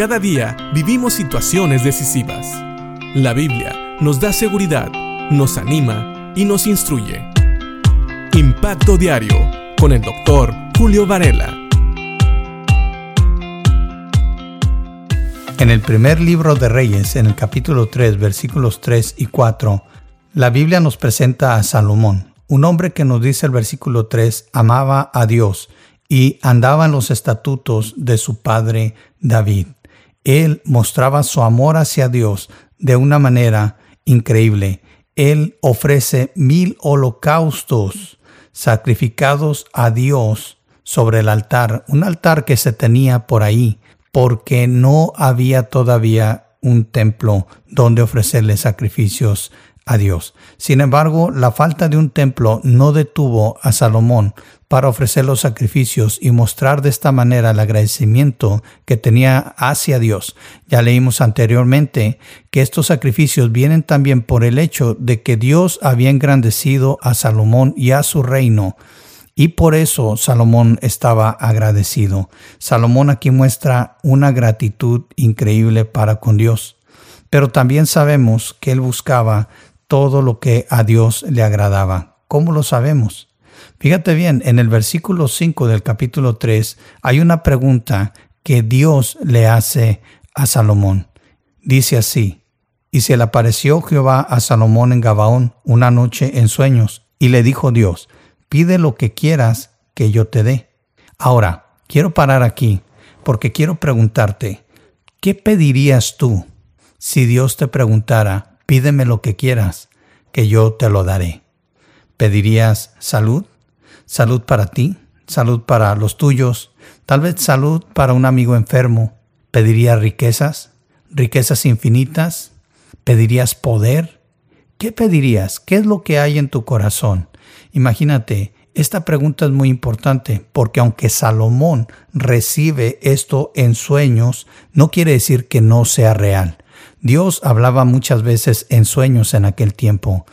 Cada día vivimos situaciones decisivas. La Biblia nos da seguridad, nos anima y nos instruye. Impacto Diario con el doctor Julio Varela. En el primer libro de Reyes, en el capítulo 3, versículos 3 y 4, la Biblia nos presenta a Salomón, un hombre que nos dice el versículo 3, amaba a Dios y andaba en los estatutos de su padre David. Él mostraba su amor hacia Dios de una manera increíble. Él ofrece mil holocaustos sacrificados a Dios sobre el altar, un altar que se tenía por ahí, porque no había todavía un templo donde ofrecerle sacrificios a Dios. Sin embargo, la falta de un templo no detuvo a Salomón para ofrecer los sacrificios y mostrar de esta manera el agradecimiento que tenía hacia Dios. Ya leímos anteriormente que estos sacrificios vienen también por el hecho de que Dios había engrandecido a Salomón y a su reino. Y por eso Salomón estaba agradecido. Salomón aquí muestra una gratitud increíble para con Dios. Pero también sabemos que él buscaba todo lo que a Dios le agradaba. ¿Cómo lo sabemos? Fíjate bien, en el versículo 5 del capítulo 3 hay una pregunta que Dios le hace a Salomón. Dice así, y se le apareció Jehová a Salomón en Gabaón una noche en sueños, y le dijo Dios, pide lo que quieras que yo te dé. Ahora, quiero parar aquí, porque quiero preguntarte, ¿qué pedirías tú si Dios te preguntara, pídeme lo que quieras, que yo te lo daré. ¿Pedirías salud? ¿Salud para ti? ¿Salud para los tuyos? Tal vez salud para un amigo enfermo. ¿Pedirías riquezas? ¿Riquezas infinitas? ¿Pedirías poder? ¿Qué pedirías? ¿Qué es lo que hay en tu corazón? Imagínate, esta pregunta es muy importante porque aunque Salomón recibe esto en sueños, no quiere decir que no sea real. Dios hablaba muchas veces en sueños en aquel tiempo.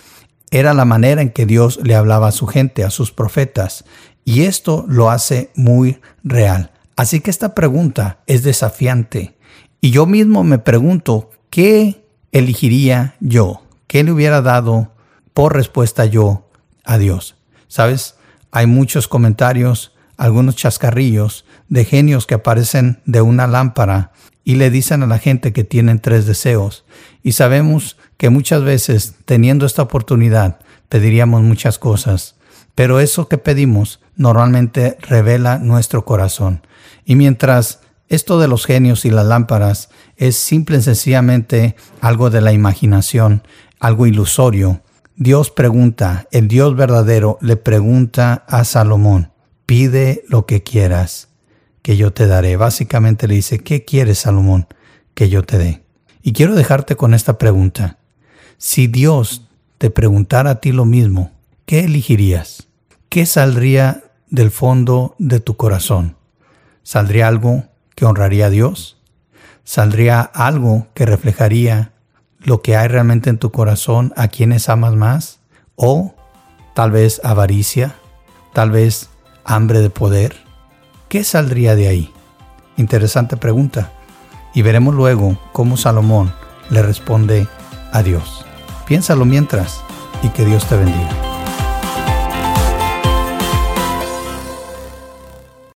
Era la manera en que Dios le hablaba a su gente, a sus profetas, y esto lo hace muy real. Así que esta pregunta es desafiante. Y yo mismo me pregunto, ¿qué elegiría yo? ¿Qué le hubiera dado por respuesta yo a Dios? ¿Sabes? Hay muchos comentarios, algunos chascarrillos de genios que aparecen de una lámpara y le dicen a la gente que tienen tres deseos. Y sabemos que muchas veces, teniendo esta oportunidad, pediríamos muchas cosas, pero eso que pedimos normalmente revela nuestro corazón. Y mientras esto de los genios y las lámparas es simple y sencillamente algo de la imaginación, algo ilusorio, Dios pregunta, el Dios verdadero le pregunta a Salomón, pide lo que quieras que yo te daré. Básicamente le dice, ¿qué quieres, Salomón, que yo te dé? Y quiero dejarte con esta pregunta. Si Dios te preguntara a ti lo mismo, ¿qué elegirías? ¿Qué saldría del fondo de tu corazón? ¿Saldría algo que honraría a Dios? ¿Saldría algo que reflejaría lo que hay realmente en tu corazón, a quienes amas más? ¿O tal vez avaricia? ¿Tal vez hambre de poder? ¿Qué saldría de ahí? Interesante pregunta. Y veremos luego cómo Salomón le responde a Dios. Piénsalo mientras y que Dios te bendiga.